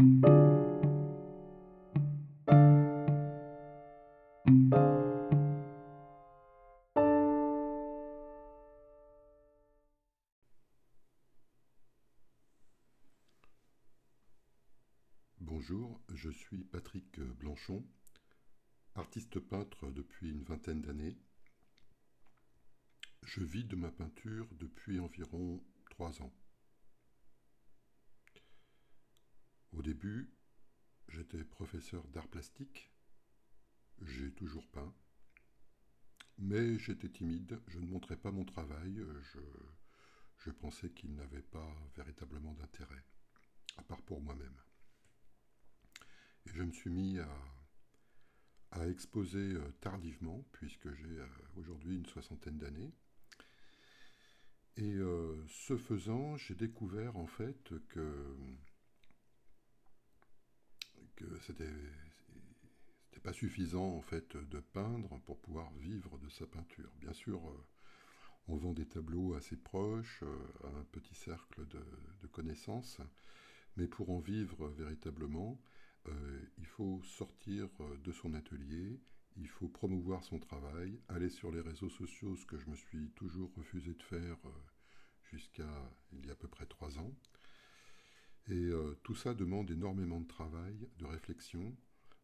Bonjour, je suis Patrick Blanchon, artiste peintre depuis une vingtaine d'années. Je vis de ma peinture depuis environ trois ans. Au début, j'étais professeur d'art plastique. J'ai toujours peint. Mais j'étais timide, je ne montrais pas mon travail, je, pensais qu'il n'avait pas véritablement d'intérêt, à part pour moi-même. Et je me suis mis à, exposer euh, tardivement, puisque j'ai euh, aujourd'hui une soixantaine d'années. Et euh, ce faisant, j'ai découvert en fait que c'était pas suffisant en fait de peindre pour pouvoir vivre de sa peinture. Bien sûr, euh, on vend des tableaux assez proches, à euh, un petit cercle de, connaissances, mais pour en vivre véritablement, euh, il faut sortir de son atelier, il faut promouvoir son travail, aller sur les réseaux sociaux, ce que je me suis toujours refusé de faire jusqu'à il y a à peu près trois ans. Et euh, tout ça demande énormément de travail, de réflexion,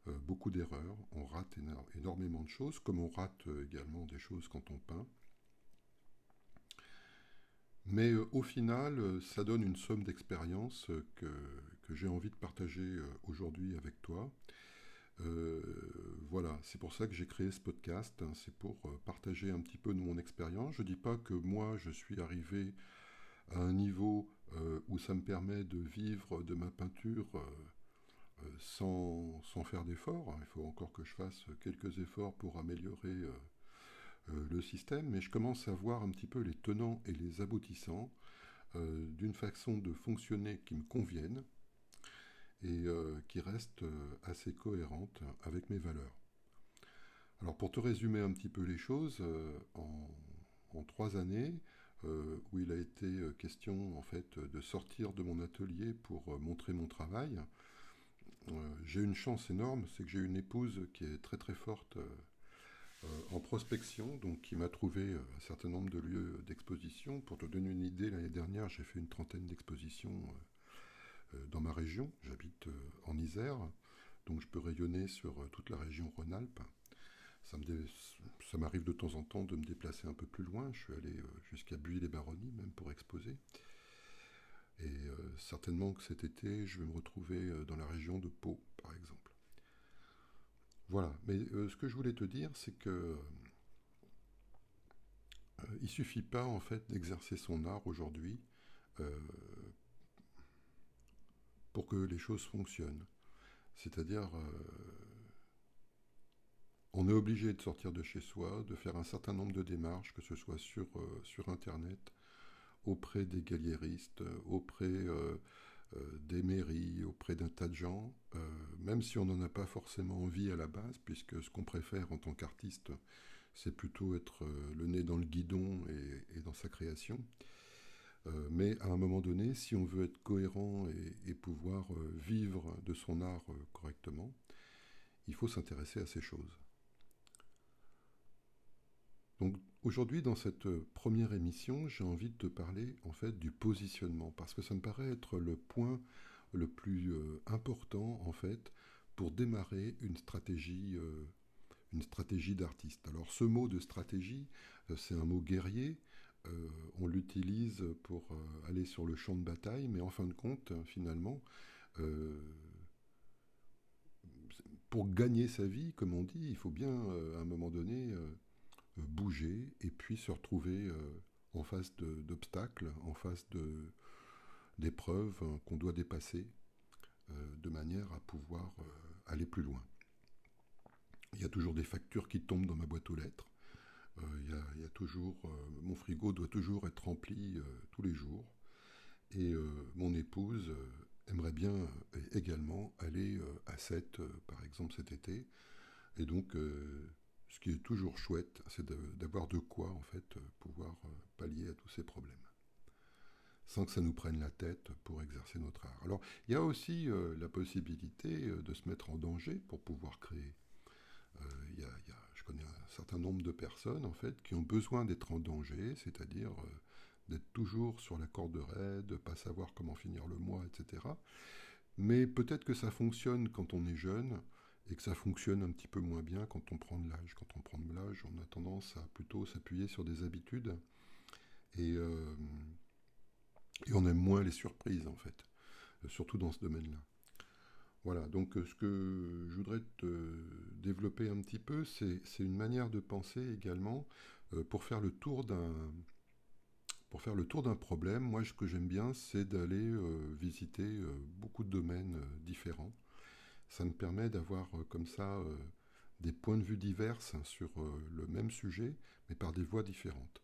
euh, beaucoup d'erreurs. On rate énormément de choses, comme on rate euh, également des choses quand on peint. Mais au final, ça donne une somme d'expérience que, que j'ai envie de partager aujourd'hui avec toi. voilà, c'est pour ça que j'ai créé ce podcast, hein. c'est pour partager un petit peu de mon expérience. Je ne dis pas que moi je suis arrivé à un niveau euh, où ça me permet de vivre de ma peinture euh, euh, sans, sans, faire d'efforts. Il faut encore que je fasse quelques efforts pour améliorer le système, mais je commence à voir un petit peu les tenants et les aboutissants d'une façon de fonctionner qui me convienne et qui reste assez cohérente avec mes valeurs. Alors pour te résumer un petit peu les choses, en, en trois années, euh, où il a été euh, question en fait de sortir de mon atelier pour euh, montrer mon travail. j'ai une chance énorme, c'est que j'ai une épouse qui est très très forte en prospection, donc qui m'a trouvé un certain nombre de lieux d'exposition. Pour te donner une idée, l'année dernière, j'ai fait une trentaine d'expositions dans ma région. J'habite en Isère, donc je peux rayonner sur toute la région Rhône-Alpes. Ça m'arrive de temps en temps de me déplacer un peu plus loin. Je suis allé euh, jusqu'à Buis-les-Baronnies même pour exposer. Et euh, certainement que cet été, je vais me retrouver euh, dans la région de Pau, par exemple. Voilà. Mais ce que je voulais te dire, c'est que il suffit pas en fait d'exercer son art aujourd'hui pour que les choses fonctionnent. C'est-à-dire on est obligé de sortir de chez soi, de faire un certain nombre de démarches, que ce soit sur, euh, Internet, auprès des galériistes, auprès euh, euh, des mairies, auprès d'un tas de gens, même si on n'en a pas forcément envie à la base, puisque ce qu'on préfère en tant qu'artiste, c'est plutôt être le nez dans le guidon et, dans sa création. mais à un moment donné, si on veut être cohérent et pouvoir vivre de son art correctement, il faut s'intéresser à ces choses. Donc aujourd'hui, dans cette première émission, j'ai envie de te parler en fait du positionnement, parce que ça me paraît être le point le plus euh, important en fait pour démarrer une stratégie, euh, une stratégie d'artiste. Alors ce mot de stratégie, euh, c'est un mot guerrier. on l'utilise pour aller sur le champ de bataille, mais en fin de compte, finalement, pour gagner sa vie, comme on dit, il faut bien à un moment donné euh, bouger et puis se retrouver euh, en face d'obstacles, en face d'épreuves hein, qu'on doit dépasser euh, de manière à pouvoir aller plus loin. Il y a toujours des factures qui tombent dans ma boîte aux lettres. il, y a, toujours, mon frigo doit toujours être rempli tous les jours. Et mon épouse aimerait bien également aller à 7, par exemple, cet été. Et donc, ce qui est toujours chouette, c'est d'avoir de, quoi en fait pouvoir euh, pallier à tous ces problèmes. sans que ça nous prenne la tête pour exercer notre art. Alors, il y a aussi la possibilité de se mettre en danger pour pouvoir créer. Je connais un certain nombre de personnes, en fait, qui ont besoin d'être en danger, c'est-à-dire d'être toujours sur la corde raide, de pas savoir comment finir le mois, etc. Mais peut-être que ça fonctionne quand on est jeune et que ça fonctionne un petit peu moins bien quand on prend de l'âge. Quand on prend de l'âge, on a tendance à plutôt s'appuyer sur des habitudes et, euh, on aime moins les surprises en fait, surtout dans ce domaine-là. Voilà, donc ce que je voudrais te développer un petit peu, c'est une manière de penser également euh, pour faire le tour d'un pour faire le tour d'un problème, moi ce que j'aime bien, c'est d'aller euh, visiter euh, beaucoup de domaines euh, différents. Ça me permet d'avoir comme ça des points de vue divers sur le même sujet, mais par des voies différentes.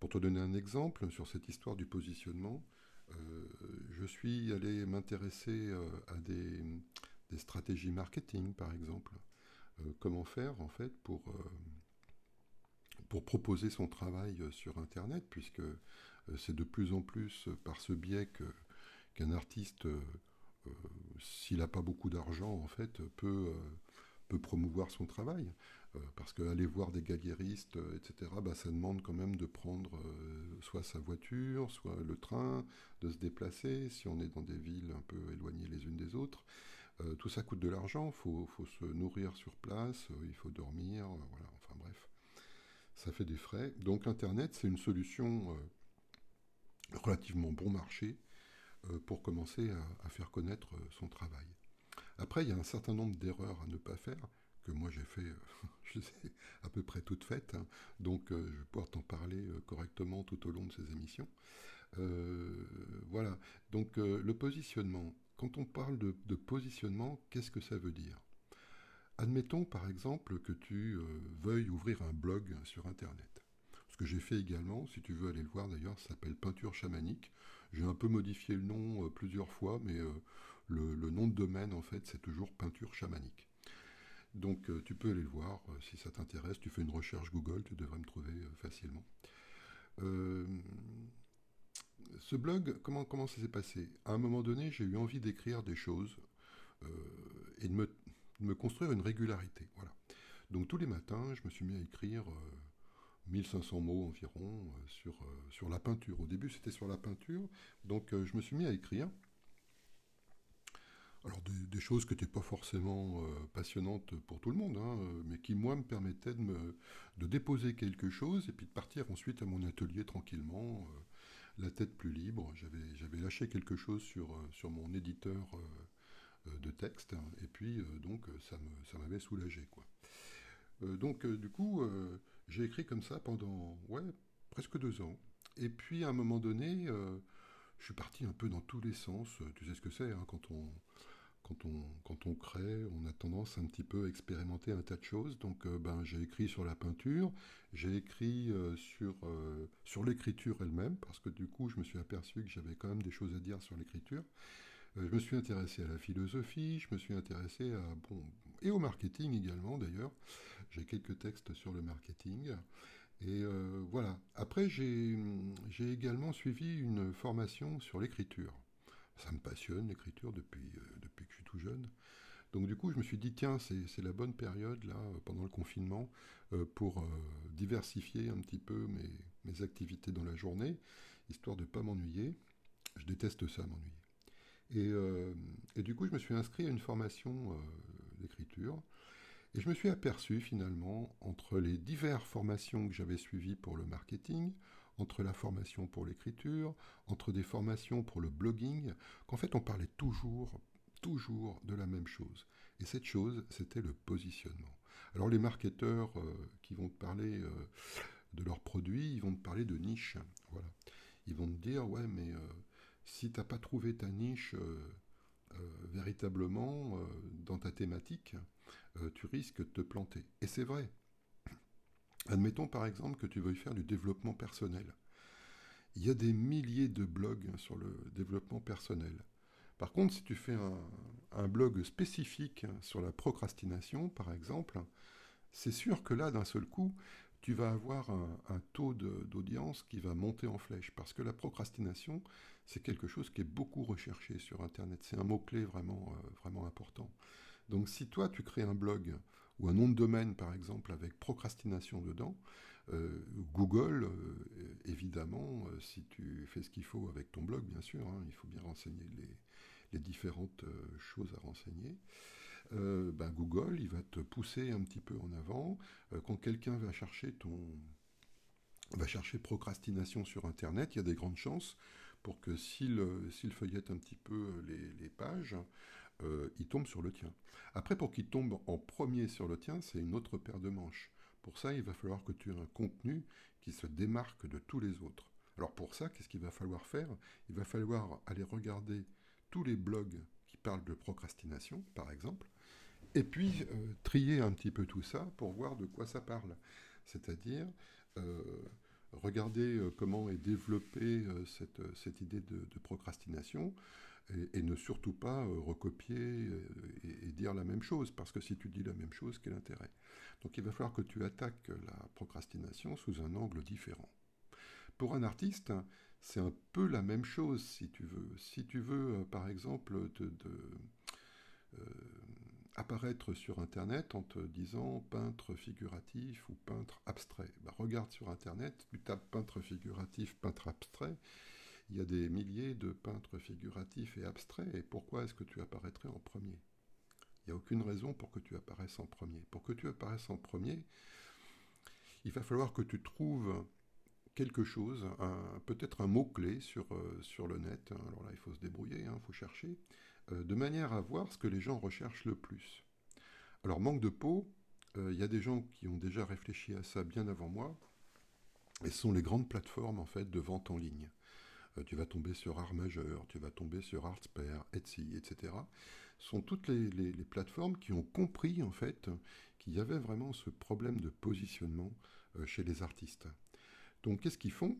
Pour te donner un exemple sur cette histoire du positionnement, je suis allé m'intéresser à des, stratégies marketing, par exemple. comment faire en fait pour pour proposer son travail euh, sur Internet, puisque euh, c'est de plus en plus euh, par ce biais qu'un artiste, s'il n'a pas beaucoup d'argent, en fait, peut, peut promouvoir son travail. parce qu'aller voir des gagueristes, etc., bah, ça demande quand même de prendre soit sa voiture, soit le train, de se déplacer, si on est dans des villes un peu éloignées les unes des autres. tout ça coûte de l'argent, il faut, se nourrir sur place, il faut dormir, voilà, enfin bref ça fait des frais. Donc Internet, c'est une solution euh, relativement bon marché euh, pour commencer à, faire connaître euh, son travail. Après, il y a un certain nombre d'erreurs à ne pas faire, que moi j'ai fait, je sais, à peu près toutes faites, hein. donc je vais pouvoir t'en parler correctement tout au long de ces émissions. voilà, donc le positionnement. Quand on parle de positionnement, qu'est-ce que ça veut dire? Admettons par exemple que tu euh, veuilles ouvrir un blog sur Internet. Ce que j'ai fait également, si tu veux aller le voir d'ailleurs, ça s'appelle Peinture chamanique. J'ai un peu modifié le nom euh, plusieurs fois, mais euh, le, nom de domaine en fait c'est toujours Peinture chamanique. Donc tu peux aller le voir si ça t'intéresse. Tu fais une recherche Google, tu devrais me trouver facilement. ce blog, comment, ça s'est passé? À un moment donné, j'ai eu envie d'écrire des choses et de me me construire une régularité. Voilà. Donc tous les matins, je me suis mis à écrire 1500 euh, mots environ euh, sur, euh, sur la peinture. Au début, c'était sur la peinture, donc je me suis mis à écrire. Alors des, choses qui n'étaient pas forcément passionnantes pour tout le monde, hein, mais qui moi me permettaient de, déposer quelque chose et puis de partir ensuite à mon atelier tranquillement, la tête plus libre. J'avais lâché quelque chose sur, mon éditeur euh, de texte, et puis euh, donc ça m'avait soulagé. Quoi. Euh, donc du coup, j'ai écrit comme ça pendant ouais, presque deux ans. Et puis à un moment donné, je suis parti un peu dans tous les sens. Tu sais ce que c'est, hein, quand, on, quand, on, quand on crée, on a tendance un petit peu à expérimenter un tas de choses. Donc ben, j'ai écrit sur la peinture, j'ai écrit sur, sur l'écriture elle-même, parce que du coup je me suis aperçu que j'avais quand même des choses à dire sur l'écriture. Euh, je me suis intéressé à la philosophie, je me suis intéressé à bon et au marketing également d'ailleurs. J'ai quelques textes sur le marketing. Et euh, voilà. Après, j'ai également suivi une formation sur l'écriture. Ça me passionne l'écriture depuis, euh, depuis que je suis tout jeune. Donc du coup, je me suis dit, tiens, c'est la bonne période, là, pendant le confinement, pour diversifier un petit peu mes, mes, activités dans la journée, histoire de ne pas m'ennuyer. Je déteste ça, m'ennuyer. Euh, et, du coup, je me suis inscrit à une formation euh, d'écriture. Et je me suis aperçu finalement, entre les diverses formations que j'avais suivies pour le marketing, entre la formation pour l'écriture, entre des formations pour le blogging, qu'en fait on parlait toujours, toujours de la même chose. Et cette chose, c'était le positionnement. Alors les marketeurs euh, qui vont te parler de leurs produits, ils vont te parler de niche. Voilà. Ils vont te dire, ouais, mais si tu n'as pas trouvé ta niche euh, euh, véritablement euh, dans ta thématique, tu risques de te planter. Et c'est vrai. Admettons par exemple que tu veuilles faire du développement personnel. Il y a des milliers de blogs sur le développement personnel. Par contre, si tu fais un, blog spécifique sur la procrastination, par exemple, c'est sûr que là, d'un seul coup, tu vas avoir un, taux d'audience qui va monter en flèche. Parce que la procrastination, c'est quelque chose qui est beaucoup recherché sur Internet. C'est un mot-clé vraiment, euh, vraiment important. Donc si toi, tu crées un blog ou un nom de domaine, par exemple, avec procrastination dedans, euh, Google, euh, évidemment, si tu fais ce qu'il faut avec ton blog, bien sûr, hein, il faut bien renseigner les, les différentes choses à renseigner. Euh, ben, Google, il va te pousser un petit peu en avant. Euh, quand quelqu'un va chercher ton va chercher procrastination sur Internet, il y a des grandes chances pour que s'il feuillette un petit peu les, pages, euh, il tombe sur le tien. Après, pour qu'il tombe en premier sur le tien, c'est une autre paire de manches. Pour ça, il va falloir que tu aies un contenu qui se démarque de tous les autres. Alors pour ça, qu'est-ce qu'il va falloir faire? Il va falloir aller regarder tous les blogs qui parlent de procrastination, par exemple, et puis, euh, trier un petit peu tout ça pour voir de quoi ça parle. C'est-à-dire, euh, regarder euh, comment est développée cette, cette, idée de, procrastination et, ne surtout pas recopier et, dire la même chose, parce que si tu dis la même chose, quel intérêt? Donc il va falloir que tu attaques la procrastination sous un angle différent. Pour un artiste, c'est un peu la même chose, si tu veux. Si tu veux, par exemple, de, apparaître sur Internet en te disant peintre figuratif ou peintre abstrait. Bah, regarde sur Internet, tu tapes peintre figuratif, peintre abstrait. Il y a des milliers de peintres figuratifs et abstraits. Et pourquoi est-ce que tu apparaîtrais en premier? Il n'y a aucune raison pour que tu apparaisses en premier. Pour que tu apparaisses en premier, il va falloir que tu trouves quelque chose, peut-être un mot-clé sur, euh, sur le net. Alors là, il faut se débrouiller, il hein, faut chercher. Euh, de manière à voir ce que les gens recherchent le plus. Alors manque de peau, euh, il y a des gens qui ont déjà réfléchi à ça bien avant moi, et ce sont les grandes plateformes en fait de vente en ligne. Euh, tu vas tomber sur Art Majeur, tu vas tomber sur Artspare, Etsy, etc. Ce sont toutes les, les, plateformes qui ont compris en fait qu'il y avait vraiment ce problème de positionnement chez les artistes. Donc qu'est-ce qu'ils font?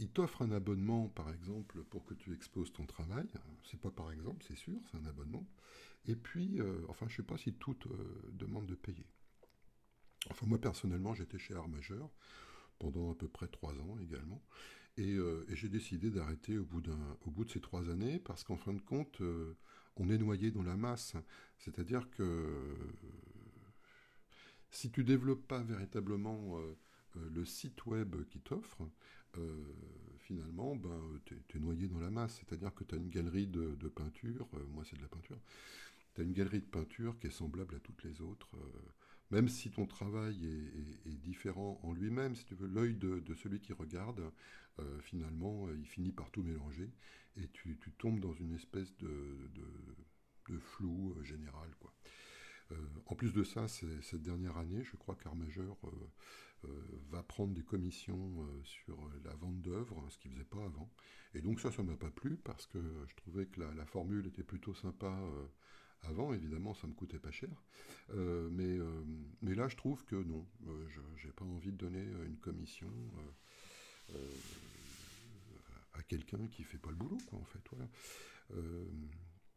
Il t'offre un abonnement, par exemple, pour que tu exposes ton travail. C'est pas par exemple, c'est sûr, c'est un abonnement. Et puis, euh, enfin, je sais pas si tout euh, demande de payer. Enfin, moi personnellement, j'étais chez Art Majeur pendant à peu près trois ans également. Euh, et, j'ai décidé d'arrêter au, bout de ces trois années parce qu'en fin de compte, on est noyé dans la masse. C'est-à-dire que si tu développes pas véritablement le site web qui t'offre, euh, finalement, ben, tu es, noyé dans la masse. C'est-à-dire que tu as une galerie de, peinture, euh, moi c'est de la peinture, tu as une galerie de peinture qui est semblable à toutes les autres. Euh, même si ton travail est, différent en lui-même, si tu veux, l'œil de, celui qui regarde, finalement, il finit par tout mélanger et tu, tombes dans une espèce de, de flou général. Quoi. En plus de ça, cette dernière année, je crois qu'Armageur euh, va prendre des commissions euh, sur la vente d'œuvres, ce qu'il ne faisait pas avant. Et donc ça, ça ne m'a pas plu parce que je trouvais que la, formule était plutôt sympa euh, avant, évidemment, ça me coûtait pas cher. mais, là, je trouve que non, je n'ai pas envie de donner une commission à quelqu'un qui fait pas le boulot, quoi, en fait.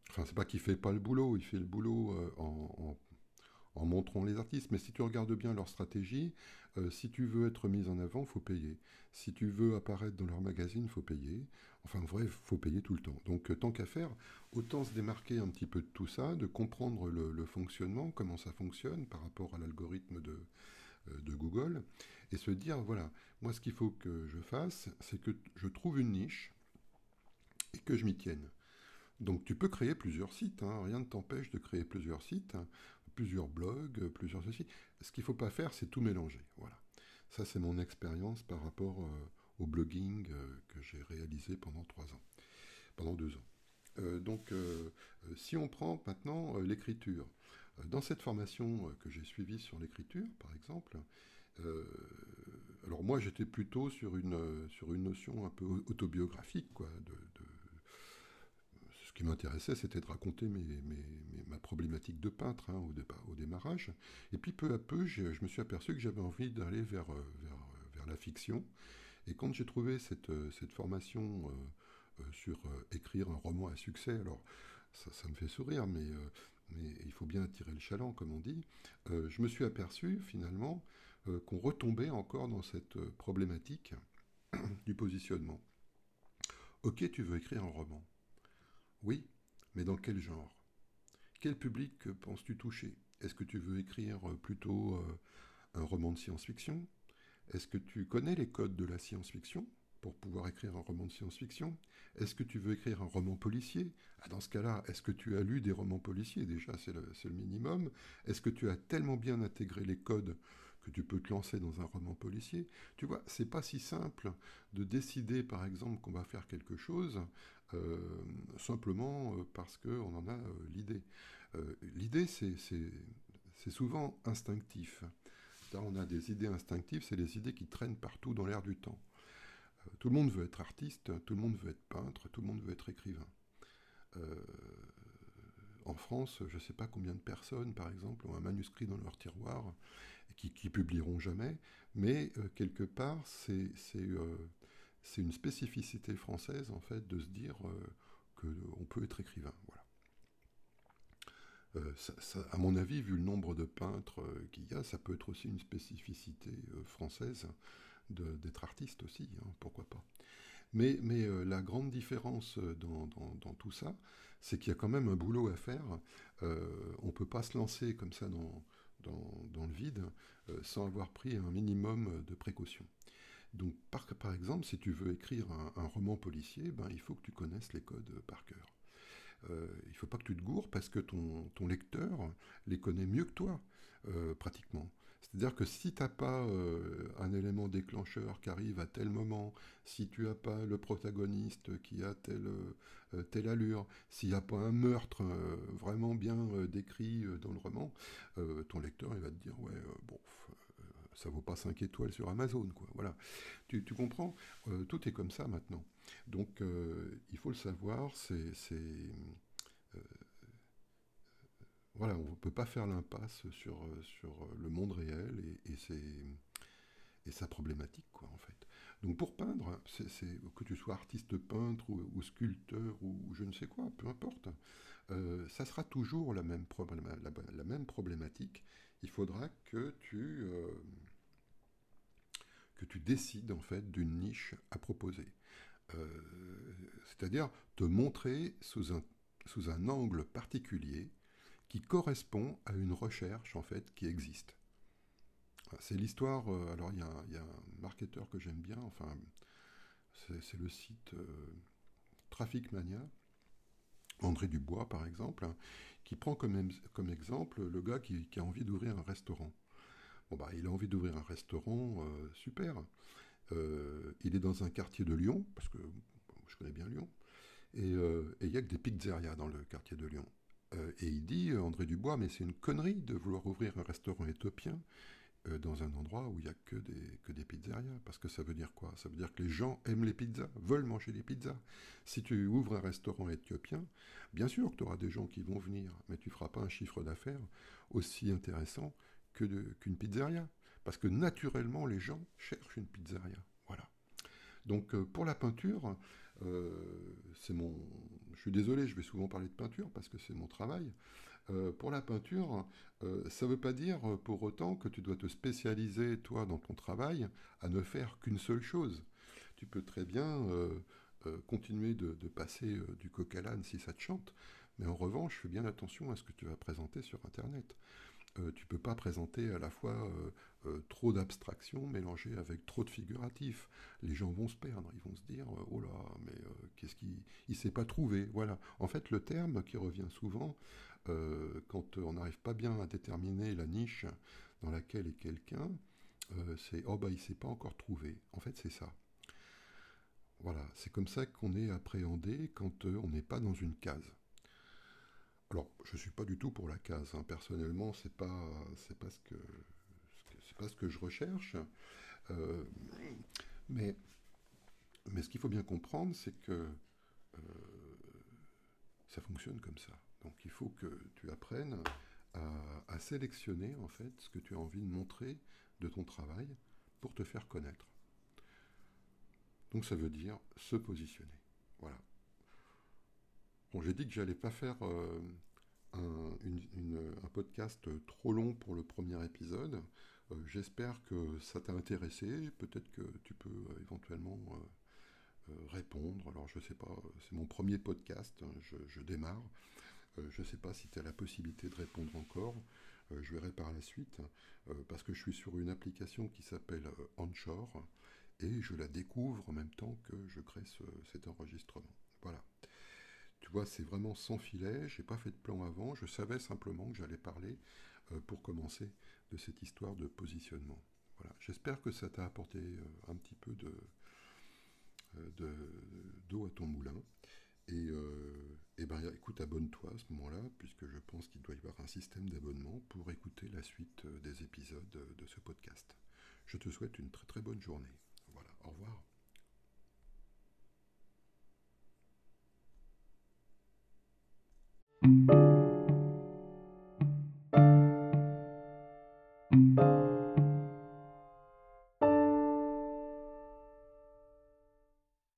Enfin, c'est pas qu'il fait pas le boulot, il fait le boulot en, en montrant les artistes. Mais si tu regardes bien leur stratégie, euh, si tu veux être mis en avant, faut payer. Si tu veux apparaître dans leur magazine, faut payer. Enfin, il faut payer tout le temps. Donc, euh, tant qu'à faire, autant se démarquer un petit peu de tout ça, de comprendre le, fonctionnement, comment ça fonctionne par rapport à l'algorithme de, euh, de Google, et se dire, voilà, moi, ce qu'il faut que je fasse, c'est que je trouve une niche et que je m'y tienne. Donc tu peux créer plusieurs sites, hein. rien ne t'empêche de créer plusieurs sites plusieurs blogs, plusieurs ceci. Ce qu'il ne faut pas faire, c'est tout mélanger. Voilà. Ça, c'est mon expérience par rapport euh, au blogging euh, que j'ai réalisé pendant trois ans, pendant deux ans. Euh, donc, si on prend maintenant l'écriture, dans cette formation que j'ai suivie sur l'écriture, par exemple, alors moi j'étais plutôt sur une, sur une notion un peu autobiographique, quoi, de, qui m'intéressait, c'était de raconter ma problématique de peintre hein, au, démarrage. Et puis peu à peu, je me suis aperçu que j'avais envie d'aller vers, euh, vers, la fiction. Et quand j'ai trouvé cette, euh, formation euh, sur écrire un roman à succès, alors ça, me fait sourire, mais, mais il faut bien attirer le chaland, comme on dit, euh, je me suis aperçu finalement euh, qu'on retombait encore dans cette problématique du positionnement. Ok, tu veux écrire un roman. Oui, mais dans quel genre? Quel public penses-tu toucher? Est-ce que tu veux écrire plutôt un roman de science-fiction? Est-ce que tu connais les codes de la science-fiction pour pouvoir écrire un roman de science-fiction? Est-ce que tu veux écrire un roman policier? Ah, Dans ce cas-là, est-ce que tu as lu des romans policiers? Déjà, c'est le, minimum. Est-ce que tu as tellement bien intégré les codes tu peux te lancer dans un roman policier Tu vois, c'est pas si simple de décider, par exemple, qu'on va faire quelque chose euh, simplement euh, parce qu'on en a euh, l'idée. l'idée, c'est souvent instinctif. On a des idées instinctives, c'est des idées qui traînent partout dans l'air du temps. Tout le monde veut être artiste, tout le monde veut être peintre, tout le monde veut être écrivain. En France, je ne sais pas combien de personnes, par exemple, ont un manuscrit dans leur tiroir qui, qui publieront jamais, mais euh, quelque part, c'est euh, une spécificité française, en fait, de se dire qu'on peut être écrivain. À mon avis, vu le nombre de peintres qu'il y a, ça peut être aussi une spécificité française d'être artiste aussi, hein, pourquoi pas. Mais, euh, la grande différence euh, dans, tout ça, c'est qu'il y a quand même un boulot à faire. Euh, on ne peut pas se lancer comme ça dans, le vide sans avoir pris un minimum de précautions. Donc, par, exemple, si tu veux écrire un, roman policier, ben, il faut que tu connaisses les codes par cœur. il ne faut pas que tu te gourres parce que ton lecteur les connaît mieux que toi, pratiquement. C'est-à-dire que si tu n'as pas euh, un élément déclencheur qui arrive à tel moment, si tu n'as pas le protagoniste qui a telle, euh, telle allure, s'il n'y a pas un meurtre euh, vraiment bien décrit dans le roman, ton lecteur il va te dire ouais bon ça vaut pas 5 étoiles sur Amazon quoi. Voilà. Tu, tu comprends? Tout est comme ça maintenant. Donc il faut le savoir, c'est voilà, on ne peut pas faire l'impasse sur, euh, sur euh, le monde réel et, et, sa problématique, quoi, en fait. Donc pour peindre, c'est, que tu sois artiste peintre ou, sculpteur ou, je ne sais quoi, peu importe, euh, ça sera toujours la même, la, même problématique. Il faudra que tu, que tu décides en fait d'une niche à proposer. c'est-à-dire te montrer sous un, sous un angle particulier qui correspond à une recherche en fait qui existe. C'est l'histoire. Euh, alors il y, a un marketeur que j'aime bien. Enfin, c'est le site euh, Traffic Mania. André Dubois, par exemple, hein, qui prend comme, exemple le gars qui, a envie d'ouvrir un restaurant. Bon, bah, il a envie d'ouvrir un restaurant, euh, super. il est dans un quartier de Lyon, parce que je connais bien Lyon, et il n'y a que des pizzerias dans le quartier de Lyon. Euh, et il dit, euh, André Dubois, mais c'est une connerie de vouloir ouvrir un restaurant éthiopien euh, dans un endroit où il n'y a que des, que des pizzerias. Parce que ça veut dire quoi? Ça veut dire que les gens aiment les pizzas, veulent manger des pizzas. Si tu ouvres un restaurant éthiopien, bien sûr que tu auras des gens qui vont venir, mais tu ne feras pas un chiffre d'affaires aussi intéressant qu'une pizzeria. Parce que naturellement, les gens cherchent une pizzeria. Voilà. Donc pour la peinture, c'est mon, je suis désolé, je vais souvent parler de peinture parce que c'est mon travail. Euh, pour la peinture, euh, ça ne veut pas dire pour autant que tu dois te spécialiser, toi, dans ton travail, à ne faire qu'une seule chose. Tu peux très bien euh, continuer de, passer du coq à l'âne si ça te chante, mais en revanche, fais bien attention à ce que tu vas présenter sur Internet. Euh, tu peux pas présenter à la fois euh, euh, trop d'abstraction mélangées avec trop de figuratif. Les gens vont se perdre, ils vont se dire oh là, mais qu'est-ce qu'il il s'est pas trouvé. Voilà. En fait, le terme qui revient souvent quand on n'arrive pas bien à déterminer la niche dans laquelle est quelqu'un, c'est oh bah il s'est pas encore trouvé. En fait, c'est ça. Voilà, c'est comme ça qu'on est appréhendé quand on n'est pas dans une case. Alors, je ne suis pas du tout pour la case. Hein. Personnellement, pas, c'est pas ce que, c'est pas ce que je recherche. Euh, mais, mais ce qu'il faut bien comprendre, c'est que euh, ça fonctionne comme ça. Donc, il faut que tu apprennes à, à, sélectionner en fait ce que tu as envie de montrer de ton travail pour te faire connaître. Donc, ça veut dire se positionner. Voilà. Bon, j'ai dit que j'allais pas faire euh, podcast trop long pour le premier épisode. J'espère que ça t'a intéressé. Peut-être que tu peux éventuellement répondre. Alors je sais pas, c'est mon premier podcast, hein, je, démarre. je ne sais pas si tu as la possibilité de répondre encore. je verrai par la suite, parce que je suis sur une application qui s'appelle Onshore et je la découvre en même temps que je crée cet enregistrement. Voilà. Tu vois, c'est vraiment sans filet, j'ai pas fait de plan avant, je savais simplement que j'allais parler euh, pour commencer de cette histoire de positionnement. Voilà. J'espère que ça t'a apporté euh, un petit peu de euh, d'eau à ton moulin. Et, et ben, écoute, abonne-toi à ce moment-là, puisque je pense qu'il doit y avoir un système d'abonnement pour écouter la suite des épisodes de ce podcast. Je te souhaite une très très bonne journée. Au revoir.